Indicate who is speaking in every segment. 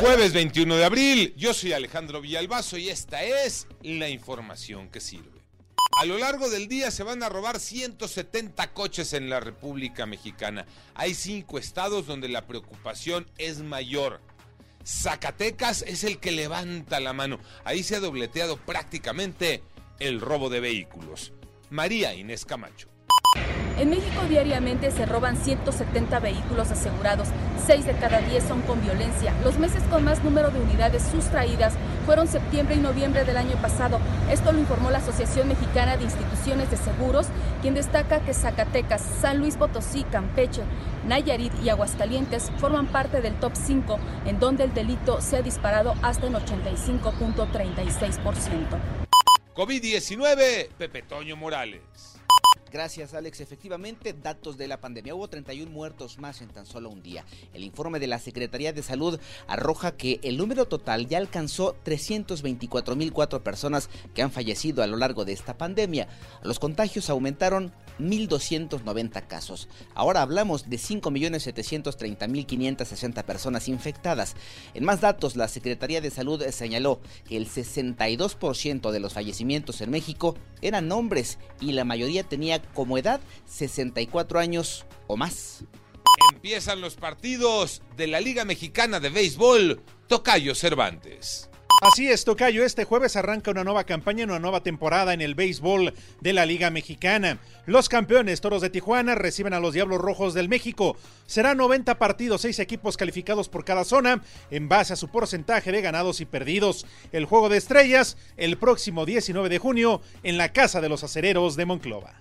Speaker 1: Jueves 21 de abril, yo soy Alejandro Villalbazo y esta es la información que sirve. A lo largo del día se van a robar 170 coches en la República Mexicana. Hay cinco estados donde la preocupación es mayor. Zacatecas es el que levanta la mano. Ahí se ha dobleteado prácticamente el robo de vehículos. María Inés Camacho.
Speaker 2: En México diariamente se roban 170 vehículos asegurados, 6 de cada 10 son con violencia. Los meses con más número de unidades sustraídas fueron septiembre y noviembre del año pasado. Esto lo informó la Asociación Mexicana de Instituciones de Seguros, quien destaca que Zacatecas, San Luis Potosí, Campeche, Nayarit y Aguascalientes forman parte del top 5, en donde el delito se ha disparado hasta en 85.36%.
Speaker 1: COVID-19, Pepe Toño Morales.
Speaker 3: Gracias, Alex. Efectivamente, datos de la pandemia. Hubo 31 muertos más en tan solo un día. El informe de la Secretaría de Salud arroja que el número total ya alcanzó 324.004 personas que han fallecido a lo largo de esta pandemia. Los contagios aumentaron 1.290 casos. Ahora hablamos de 5.730.560 personas infectadas. En más datos, la Secretaría de Salud señaló que el 62% de los fallecimientos en México eran hombres y la mayoría tenía como edad 64 años o más.
Speaker 1: Empiezan los partidos de la Liga Mexicana de Béisbol. Tocayo Cervantes.
Speaker 4: Así es, Tocayo. Este jueves arranca una nueva campaña, una nueva temporada en el béisbol de la Liga Mexicana. Los campeones Toros de Tijuana reciben a los Diablos Rojos del México. Serán 90 partidos, 6 equipos calificados por cada zona, en base a su porcentaje de ganados y perdidos. El juego de estrellas, el próximo 19 de junio, en la Casa de los Acereros de Monclova.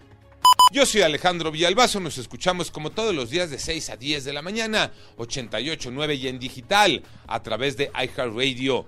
Speaker 1: Yo soy Alejandro Villalbazo, nos escuchamos como todos los días de 6 a 10 de la mañana, 88.9 y en digital, a través de iHeartRadio.